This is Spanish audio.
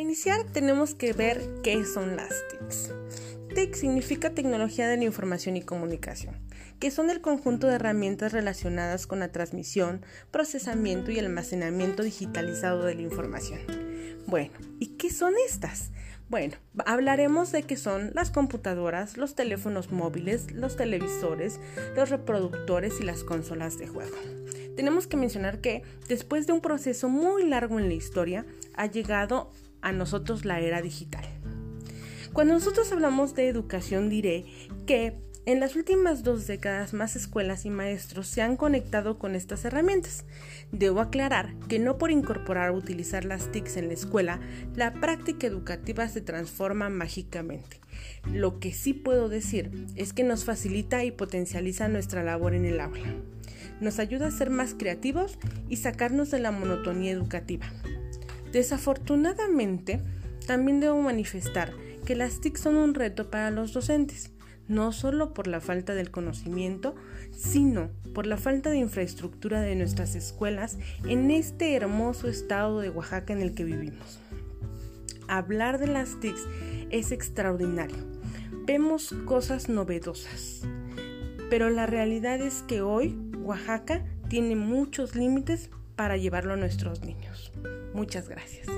iniciar tenemos que ver qué son las TICs. TIC significa Tecnología de la Información y Comunicación, que son el conjunto de herramientas relacionadas con la transmisión, procesamiento y almacenamiento digitalizado de la información. Bueno, ¿y qué son estas? Bueno, hablaremos de qué son las computadoras, los teléfonos móviles, los televisores, los reproductores y las consolas de juego. Tenemos que mencionar que después de un proceso muy largo en la historia, ha llegado a nosotros la era digital. Cuando nosotros hablamos de educación diré que en las últimas dos décadas más escuelas y maestros se han conectado con estas herramientas. Debo aclarar que no por incorporar o utilizar las TICs en la escuela, la práctica educativa se transforma mágicamente. Lo que sí puedo decir es que nos facilita y potencializa nuestra labor en el aula. Nos ayuda a ser más creativos y sacarnos de la monotonía educativa. Desafortunadamente, también debo manifestar que las TIC son un reto para los docentes no solo por la falta del conocimiento, sino por la falta de infraestructura de nuestras escuelas en este hermoso estado de Oaxaca en el que vivimos. Hablar de las TICs es extraordinario. Vemos cosas novedosas. Pero la realidad es que hoy Oaxaca tiene muchos límites para llevarlo a nuestros niños. Muchas gracias.